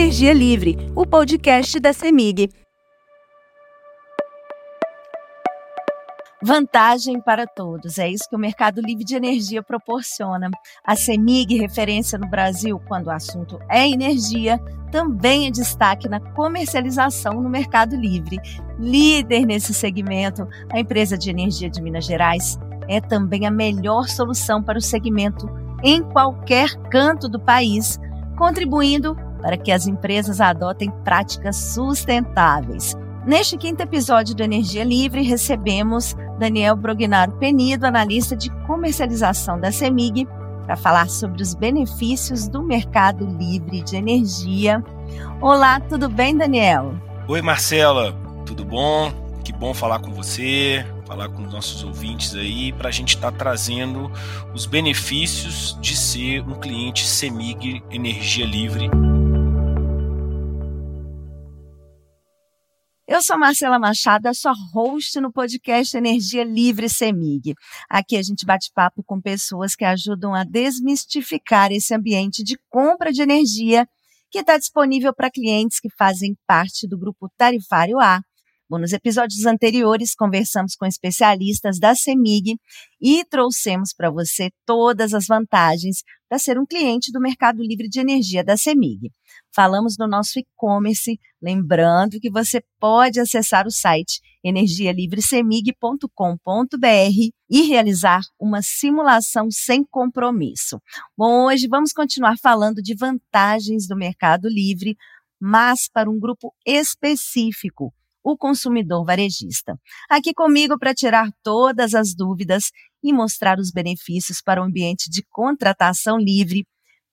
Energia Livre, o podcast da CEMIG. Vantagem para todos, é isso que o mercado livre de energia proporciona. A CEMIG, referência no Brasil quando o assunto é energia, também é destaque na comercialização no mercado livre. Líder nesse segmento, a empresa de energia de Minas Gerais é também a melhor solução para o segmento em qualquer canto do país, contribuindo para que as empresas adotem práticas sustentáveis. Neste quinto episódio do Energia Livre, recebemos Daniel Brognaro Penido, analista de comercialização da CEMIG, para falar sobre os benefícios do mercado livre de energia. Olá, tudo bem, Daniel? Oi, Marcela, tudo bom? Que bom falar com você, falar com os nossos ouvintes aí, para a gente estar tá trazendo os benefícios de ser um cliente CEMIG Energia Livre. Eu sou Marcela Machado, sua host no podcast Energia Livre Semig. Aqui a gente bate papo com pessoas que ajudam a desmistificar esse ambiente de compra de energia que está disponível para clientes que fazem parte do grupo tarifário A Bom, nos episódios anteriores, conversamos com especialistas da CEMIG e trouxemos para você todas as vantagens para ser um cliente do mercado livre de energia da CEMIG. Falamos no nosso e-commerce, lembrando que você pode acessar o site energialivrecemig.com.br e realizar uma simulação sem compromisso. Bom, hoje vamos continuar falando de vantagens do mercado livre, mas para um grupo específico o consumidor varejista. Aqui comigo para tirar todas as dúvidas e mostrar os benefícios para o ambiente de contratação livre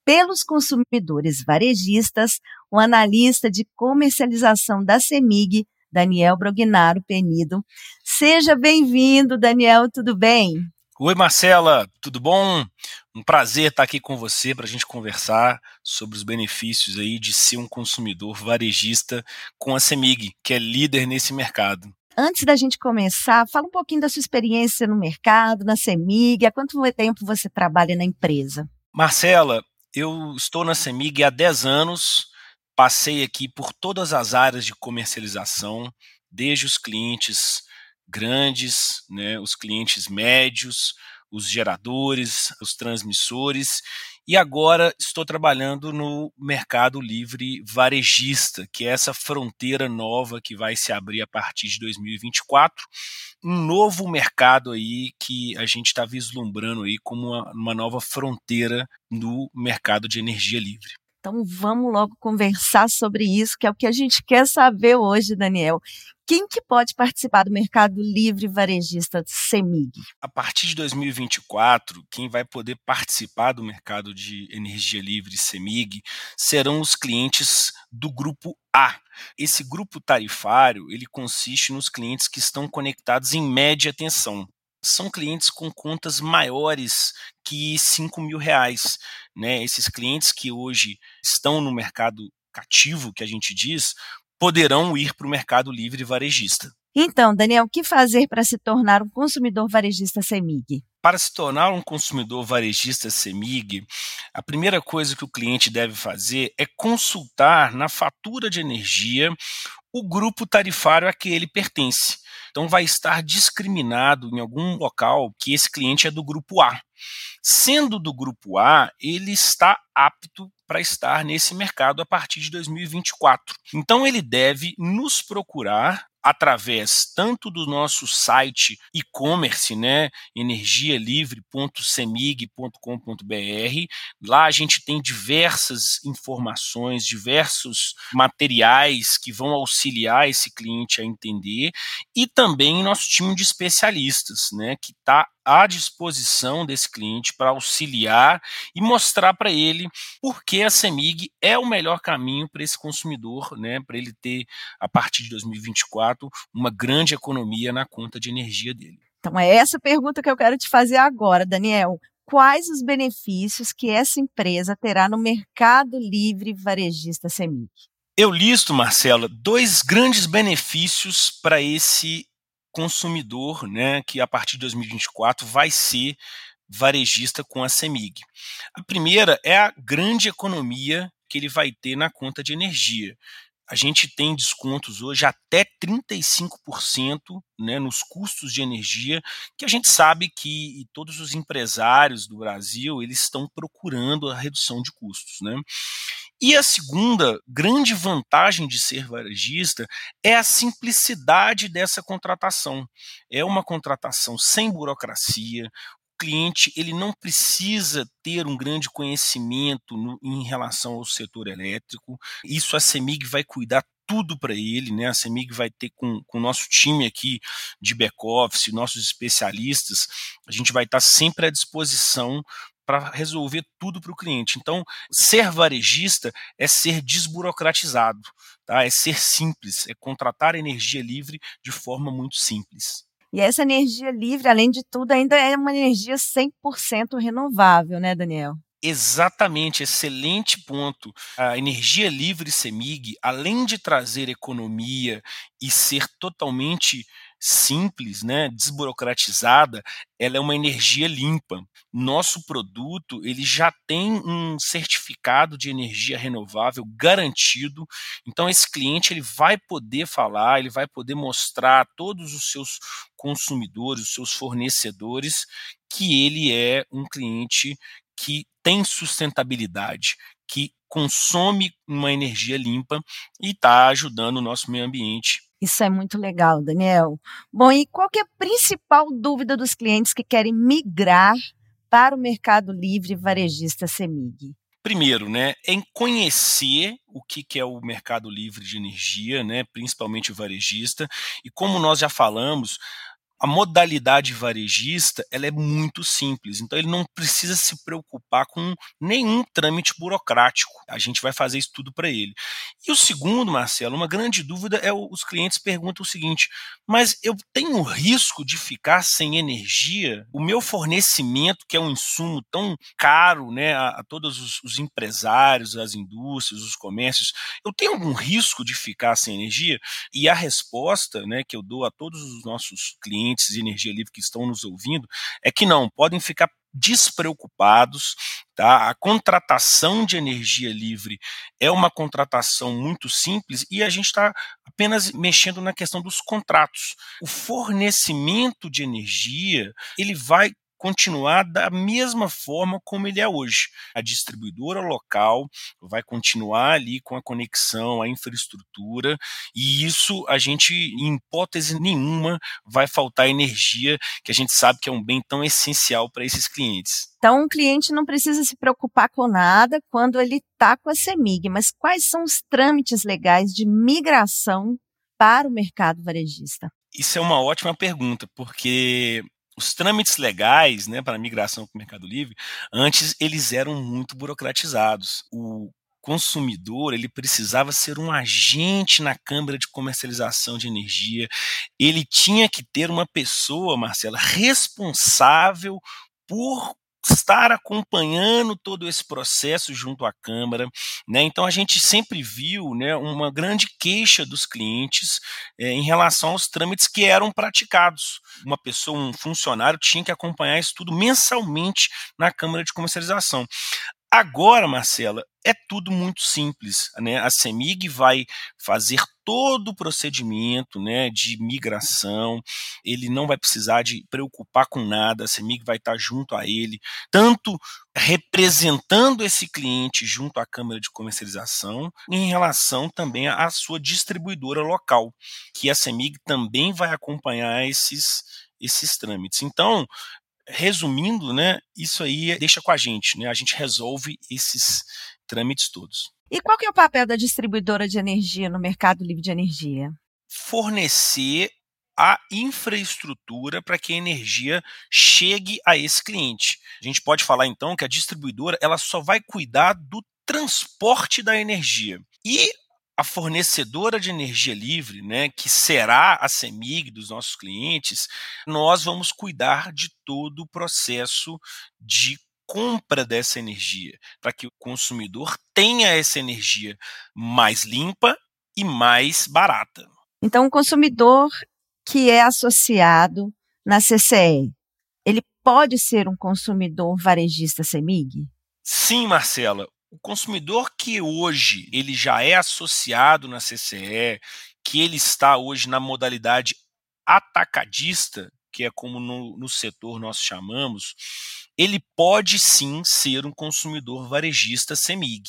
pelos consumidores varejistas, o analista de comercialização da CEMIG, Daniel Brognaro Penido. Seja bem-vindo, Daniel, tudo bem? Oi, Marcela, tudo bom? Um prazer estar aqui com você para a gente conversar sobre os benefícios aí de ser um consumidor varejista com a Semig, que é líder nesse mercado. Antes da gente começar, fala um pouquinho da sua experiência no mercado, na Semig, há quanto tempo você trabalha na empresa? Marcela, eu estou na Semig há 10 anos, passei aqui por todas as áreas de comercialização, desde os clientes grandes, né, os clientes médios, os geradores, os transmissores, e agora estou trabalhando no mercado livre varejista, que é essa fronteira nova que vai se abrir a partir de 2024, um novo mercado aí que a gente está vislumbrando aí como uma, uma nova fronteira no mercado de energia livre. Então vamos logo conversar sobre isso, que é o que a gente quer saber hoje, Daniel. Quem que pode participar do mercado livre varejista CEMIG? A partir de 2024, quem vai poder participar do mercado de energia livre CEMIG serão os clientes do grupo A. Esse grupo tarifário, ele consiste nos clientes que estão conectados em média tensão são clientes com contas maiores que 5 mil reais. Né? Esses clientes que hoje estão no mercado cativo, que a gente diz, poderão ir para o mercado livre varejista. Então, Daniel, o que fazer para se tornar um consumidor varejista CEMIG? Para se tornar um consumidor varejista CEMIG, a primeira coisa que o cliente deve fazer é consultar na fatura de energia o grupo tarifário a que ele pertence. Então, vai estar discriminado em algum local que esse cliente é do grupo A. Sendo do grupo A, ele está apto para estar nesse mercado a partir de 2024. Então, ele deve nos procurar através tanto do nosso site e-commerce, né, energialivre.semig.com.br. Lá a gente tem diversas informações, diversos materiais que vão auxiliar esse cliente a entender e também nosso time de especialistas, né, que está à disposição desse cliente para auxiliar e mostrar para ele por que a CEMIG é o melhor caminho para esse consumidor, né, para ele ter, a partir de 2024, uma grande economia na conta de energia dele. Então, é essa pergunta que eu quero te fazer agora, Daniel. Quais os benefícios que essa empresa terá no mercado livre varejista CEMIG? Eu listo, Marcela, dois grandes benefícios para esse consumidor, né, que a partir de 2024 vai ser varejista com a CEMIG. A primeira é a grande economia que ele vai ter na conta de energia a gente tem descontos hoje até 35% né, nos custos de energia, que a gente sabe que todos os empresários do Brasil eles estão procurando a redução de custos. Né? E a segunda grande vantagem de ser varejista é a simplicidade dessa contratação. É uma contratação sem burocracia, cliente ele não precisa ter um grande conhecimento no, em relação ao setor elétrico. Isso a CEMIG vai cuidar tudo para ele, né? A CEMIG vai ter com, com o nosso time aqui de back-office, nossos especialistas, a gente vai estar sempre à disposição para resolver tudo para o cliente. Então, ser varejista é ser desburocratizado, tá? é ser simples, é contratar energia livre de forma muito simples. E essa energia livre, além de tudo, ainda é uma energia 100% renovável, né, Daniel? Exatamente, excelente ponto. A energia livre CEMIG, além de trazer economia e ser totalmente simples, né, desburocratizada, ela é uma energia limpa. Nosso produto ele já tem um certificado de energia renovável garantido. Então esse cliente ele vai poder falar, ele vai poder mostrar a todos os seus consumidores, os seus fornecedores que ele é um cliente que tem sustentabilidade, que consome uma energia limpa e está ajudando o nosso meio ambiente isso é muito legal, Daniel. Bom, e qual é a principal dúvida dos clientes que querem migrar para o Mercado Livre Varejista Semig? Primeiro, né, em conhecer o que, que é o mercado livre de energia, né, principalmente o varejista, e como nós já falamos, a modalidade varejista ela é muito simples, então ele não precisa se preocupar com nenhum trâmite burocrático. A gente vai fazer isso tudo para ele. E o segundo, Marcelo, uma grande dúvida é os clientes perguntam o seguinte: mas eu tenho risco de ficar sem energia? O meu fornecimento, que é um insumo tão caro, né, a, a todos os, os empresários, as indústrias, os comércios, eu tenho algum risco de ficar sem energia? E a resposta, né, que eu dou a todos os nossos clientes clientes de energia livre que estão nos ouvindo, é que não, podem ficar despreocupados, tá? A contratação de energia livre é uma contratação muito simples e a gente está apenas mexendo na questão dos contratos. O fornecimento de energia ele vai continuar da mesma forma como ele é hoje. A distribuidora local vai continuar ali com a conexão, a infraestrutura, e isso a gente, em hipótese nenhuma, vai faltar energia, que a gente sabe que é um bem tão essencial para esses clientes. Então, o cliente não precisa se preocupar com nada quando ele está com a CEMIG, mas quais são os trâmites legais de migração para o mercado varejista? Isso é uma ótima pergunta, porque os trâmites legais né, para a migração para o Mercado Livre, antes eles eram muito burocratizados. O consumidor ele precisava ser um agente na Câmara de Comercialização de Energia, ele tinha que ter uma pessoa, Marcela, responsável por estar acompanhando todo esse processo junto à Câmara. Né? Então, a gente sempre viu né, uma grande queixa dos clientes é, em relação aos trâmites que eram praticados. Uma pessoa, um funcionário, tinha que acompanhar isso tudo mensalmente na Câmara de Comercialização. Agora, Marcela, é tudo muito simples. Né? A CEMIG vai fazer todo o procedimento né, de migração, ele não vai precisar de preocupar com nada, a CEMIG vai estar junto a ele, tanto representando esse cliente junto à Câmara de Comercialização, em relação também à sua distribuidora local, que a CEMIG também vai acompanhar esses, esses trâmites. Então, resumindo, né, isso aí deixa com a gente, né? A gente resolve esses trâmites todos. E qual que é o papel da distribuidora de energia no mercado livre de energia? Fornecer a infraestrutura para que a energia chegue a esse cliente. A gente pode falar então que a distribuidora ela só vai cuidar do transporte da energia. E a fornecedora de energia livre, né, que será a CEMIG dos nossos clientes, nós vamos cuidar de todo o processo de compra dessa energia, para que o consumidor tenha essa energia mais limpa e mais barata. Então, o consumidor que é associado na CCE, ele pode ser um consumidor varejista CEMIG? Sim, Marcela O consumidor que hoje ele já é associado na CCE, que ele está hoje na modalidade atacadista, que é como no, no setor nós chamamos, ele pode sim ser um consumidor varejista CEMIG.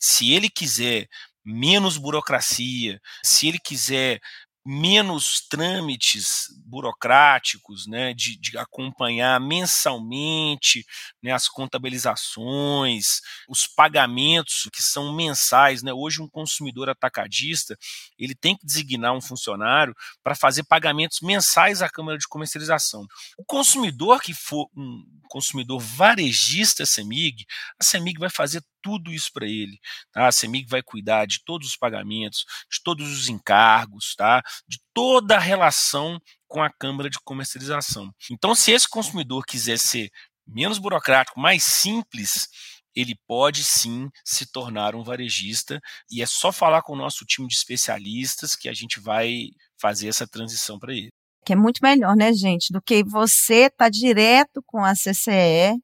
Se ele quiser menos burocracia, se ele quiser menos trâmites burocráticos, né, de, de acompanhar mensalmente né, as contabilizações, os pagamentos que são mensais. Né? Hoje, um consumidor atacadista ele tem que designar um funcionário para fazer pagamentos mensais à Câmara de Comercialização. O consumidor que for um consumidor varejista CEMIG, a CEMIG vai fazer tudo isso para ele. Tá? A CEMIG vai cuidar de todos os pagamentos, de todos os encargos, tá? de toda a relação com a Câmara de Comercialização. Então, se esse consumidor quiser ser menos burocrático, mais simples, ele pode sim se tornar um varejista e é só falar com o nosso time de especialistas que a gente vai fazer essa transição para ele. Que é muito melhor, né, gente, do que você tá direto com a CCE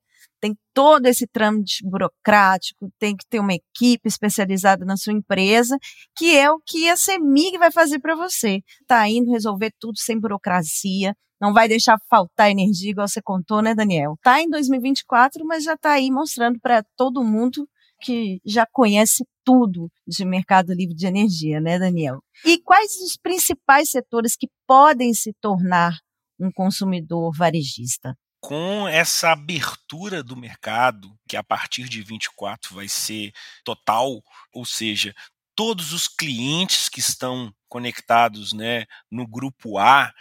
todo esse trâmite burocrático, tem que ter uma equipe especializada na sua empresa, que é o que a CEMIG vai fazer para você. Tá indo resolver tudo sem burocracia, não vai deixar faltar energia, igual você contou, né, Daniel? Tá em 2024, mas já tá aí mostrando para todo mundo que já conhece tudo de mercado livre de energia, né, Daniel? E quais os principais setores que podem se tornar um consumidor varejista? Com essa abertura do mercado, que a partir de 24 vai ser total, ou seja, todos os clientes que estão conectados né, no grupo A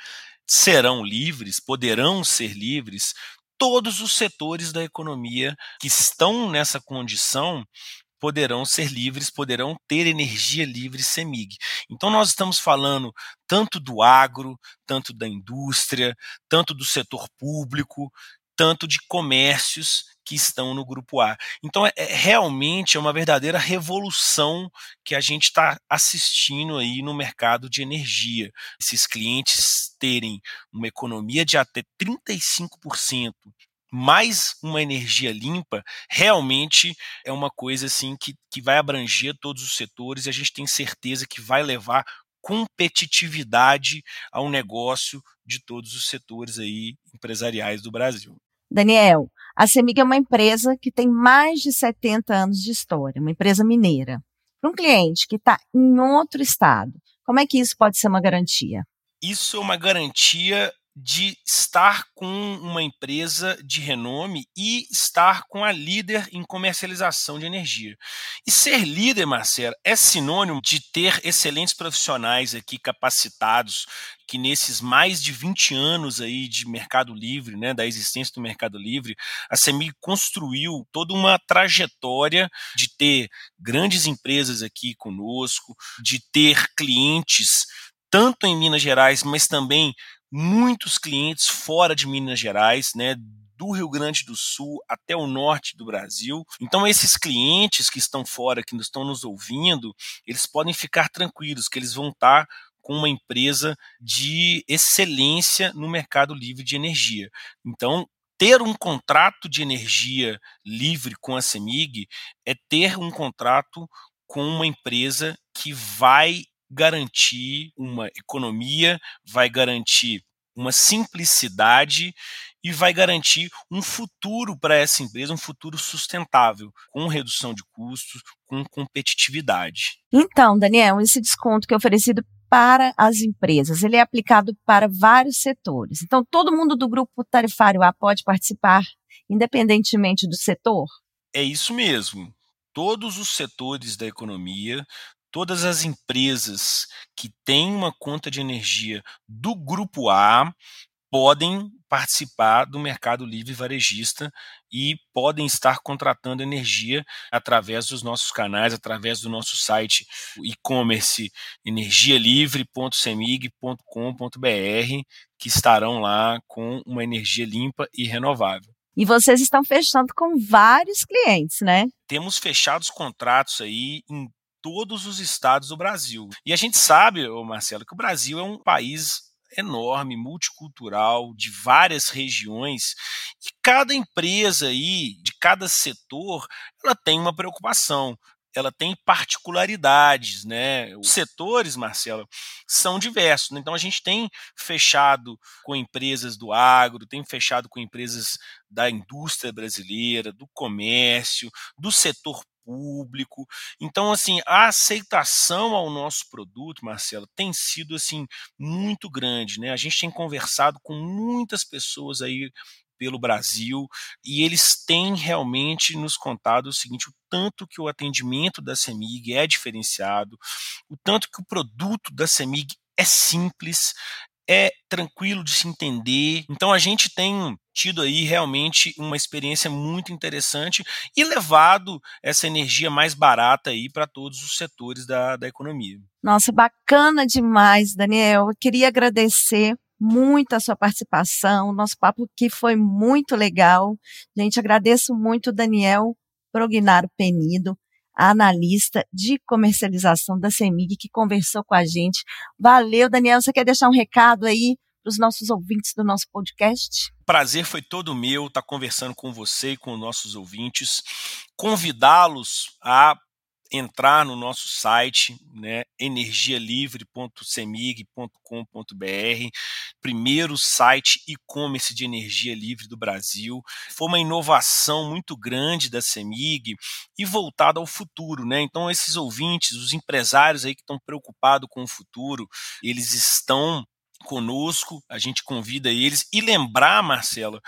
serão livres, poderão ser livres, todos os setores da economia que estão nessa condição poderão ser livres, poderão ter energia livre CEMIG. Então nós estamos falando tanto do agro, tanto da indústria, tanto do setor público, tanto de comércios que estão no grupo A. Então, é, é realmente é uma verdadeira revolução que a gente está assistindo aí no mercado de energia. Esses clientes terem uma economia de até 35% mais uma energia limpa, realmente é uma coisa assim que, que vai abranger todos os setores e a gente tem certeza que vai levar competitividade ao negócio de todos os setores aí empresariais do Brasil. Daniel, a CEMIG é uma empresa que tem mais de 70 anos de história, uma empresa mineira. Para um cliente que está em outro estado, como é que isso pode ser uma garantia? Isso é uma garantia de estar com uma empresa de renome e estar com a líder em comercialização de energia. E ser líder, Marcelo, é sinônimo de ter excelentes profissionais aqui capacitados que nesses mais de 20 anos aí de mercado livre, né, da existência do mercado livre, a CEMIG construiu toda uma trajetória de ter grandes empresas aqui conosco, de ter clientes tanto em Minas Gerais, mas também muitos clientes fora de Minas Gerais, né, do Rio Grande do Sul até o norte do Brasil. Então, esses clientes que estão fora, que estão nos ouvindo, eles podem ficar tranquilos que eles vão estar com uma empresa de excelência no mercado livre de energia. Então, ter um contrato de energia livre com a CEMIG é ter um contrato com uma empresa que vai garantir uma economia, vai garantir uma simplicidade e vai garantir um futuro para essa empresa, um futuro sustentável, com redução de custos, com competitividade. Então, Daniel, esse desconto que é oferecido para as empresas, ele é aplicado para vários setores. Então, todo mundo do grupo tarifário A pode participar, independentemente do setor? É isso mesmo. Todos os setores da economia, todas as empresas que têm uma conta de energia do grupo A podem participar do mercado livre varejista e podem estar contratando energia através dos nossos canais, através do nosso site e-commerce energialivre.semig.com.br, que estarão lá com uma energia limpa e renovável. E vocês estão fechando com vários clientes, né? Temos fechados contratos aí em todos os estados do Brasil. E a gente sabe, Marcelo, que o Brasil é um país enorme, multicultural, de várias regiões, e cada empresa aí, de cada setor, ela tem uma preocupação ela tem particularidades, né? Os setores, Marcelo, são diversos. Né? Então a gente tem fechado com empresas do agro, tem fechado com empresas da indústria brasileira, do comércio, do setor público. Então, assim, a aceitação ao nosso produto, Marcelo, tem sido assim muito grande, né? A gente tem conversado com muitas pessoas aí pelo Brasil e eles têm realmente nos contado o seguinte: o tanto que o atendimento da CEMIG é diferenciado, o tanto que o produto da CEMIG é simples, é tranquilo de se entender. Então a gente tem tido aí realmente uma experiência muito interessante e levado essa energia mais barata aí para todos os setores da, da economia. Nossa, bacana demais, Daniel. Eu queria agradecer muito a sua participação. O nosso papo aqui foi muito legal. Gente, agradeço muito Daniel Prognaro Penido, analista de comercialização da CEMIG, que conversou com a gente. Valeu, Daniel. Você quer deixar um recado aí para os nossos ouvintes do nosso podcast? Prazer foi todo meu estar conversando com você e com os nossos ouvintes. Convidá-los a entrar no nosso site, né, energialivre.semig.com.br, primeiro site e-commerce de energia livre do Brasil. Foi uma inovação muito grande da Semig e voltada ao futuro, né? Então esses ouvintes, os empresários aí que estão preocupados com o futuro, eles estão conosco, a gente convida eles e lembrar, Marcelo,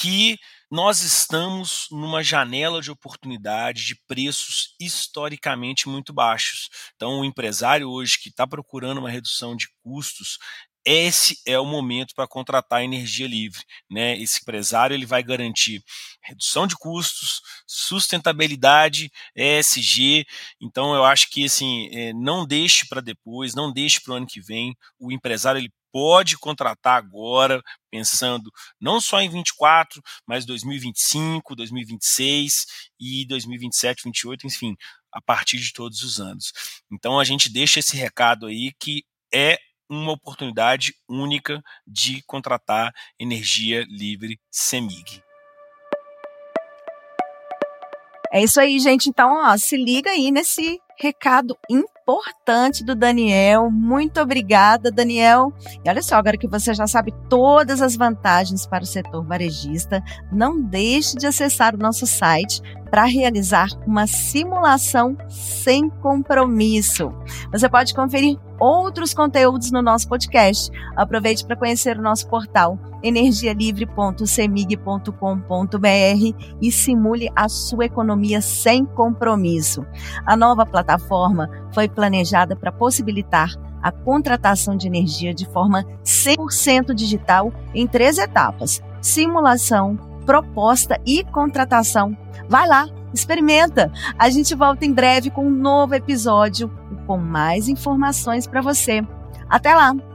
que nós estamos numa janela de oportunidade de preços historicamente muito baixos. Então, o empresário hoje que está procurando uma redução de custos, esse é o momento para contratar energia livre, né? Esse empresário ele vai garantir redução de custos, sustentabilidade, ESG. Então eu acho que assim é, não deixe para depois, não deixe para o ano que vem. O empresário ele pode contratar agora, pensando não só em 24, mas 2025, 2026 e 2027, 2028, enfim, a partir de todos os anos. Então a gente deixa esse recado aí que é uma oportunidade única de contratar energia livre CEMIG. É isso aí, gente. Então, ó, se liga aí nesse recado importante do Daniel. Muito obrigada, Daniel. E olha só, agora que você já sabe todas as vantagens para o setor varejista, não deixe de acessar o nosso site para realizar uma simulação sem compromisso. Você pode conferir outros conteúdos no nosso podcast. Aproveite para conhecer o nosso portal energialivre.semig.com.br e simule a sua economia sem compromisso. A nova plataforma foi planejada para possibilitar a contratação de energia de forma 100% digital em três etapas: simulação, proposta e contratação. Vai lá, experimenta. A gente volta em breve com um novo episódio com mais informações para você. Até lá!